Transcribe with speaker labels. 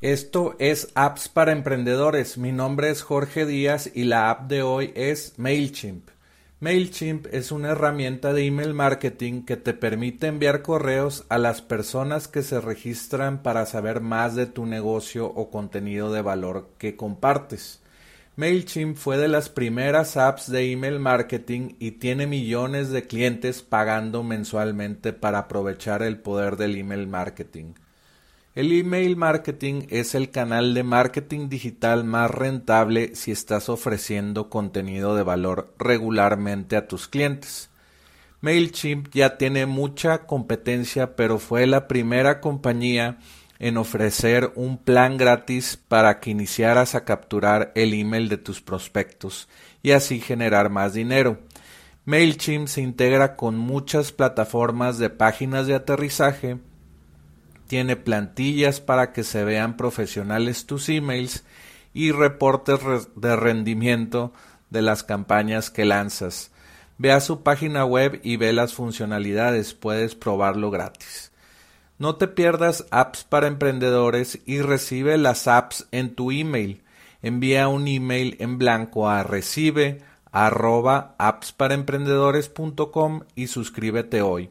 Speaker 1: Esto es Apps para Emprendedores. Mi nombre es Jorge Díaz y la app de hoy es MailChimp. MailChimp es una herramienta de email marketing que te permite enviar correos a las personas que se registran para saber más de tu negocio o contenido de valor que compartes. MailChimp fue de las primeras apps de email marketing y tiene millones de clientes pagando mensualmente para aprovechar el poder del email marketing. El email marketing es el canal de marketing digital más rentable si estás ofreciendo contenido de valor regularmente a tus clientes. MailChimp ya tiene mucha competencia, pero fue la primera compañía en ofrecer un plan gratis para que iniciaras a capturar el email de tus prospectos y así generar más dinero. MailChimp se integra con muchas plataformas de páginas de aterrizaje tiene plantillas para que se vean profesionales tus emails y reportes de rendimiento de las campañas que lanzas. Ve a su página web y ve las funcionalidades, puedes probarlo gratis. No te pierdas apps para emprendedores y recibe las apps en tu email. Envía un email en blanco a recibe arroba y suscríbete hoy.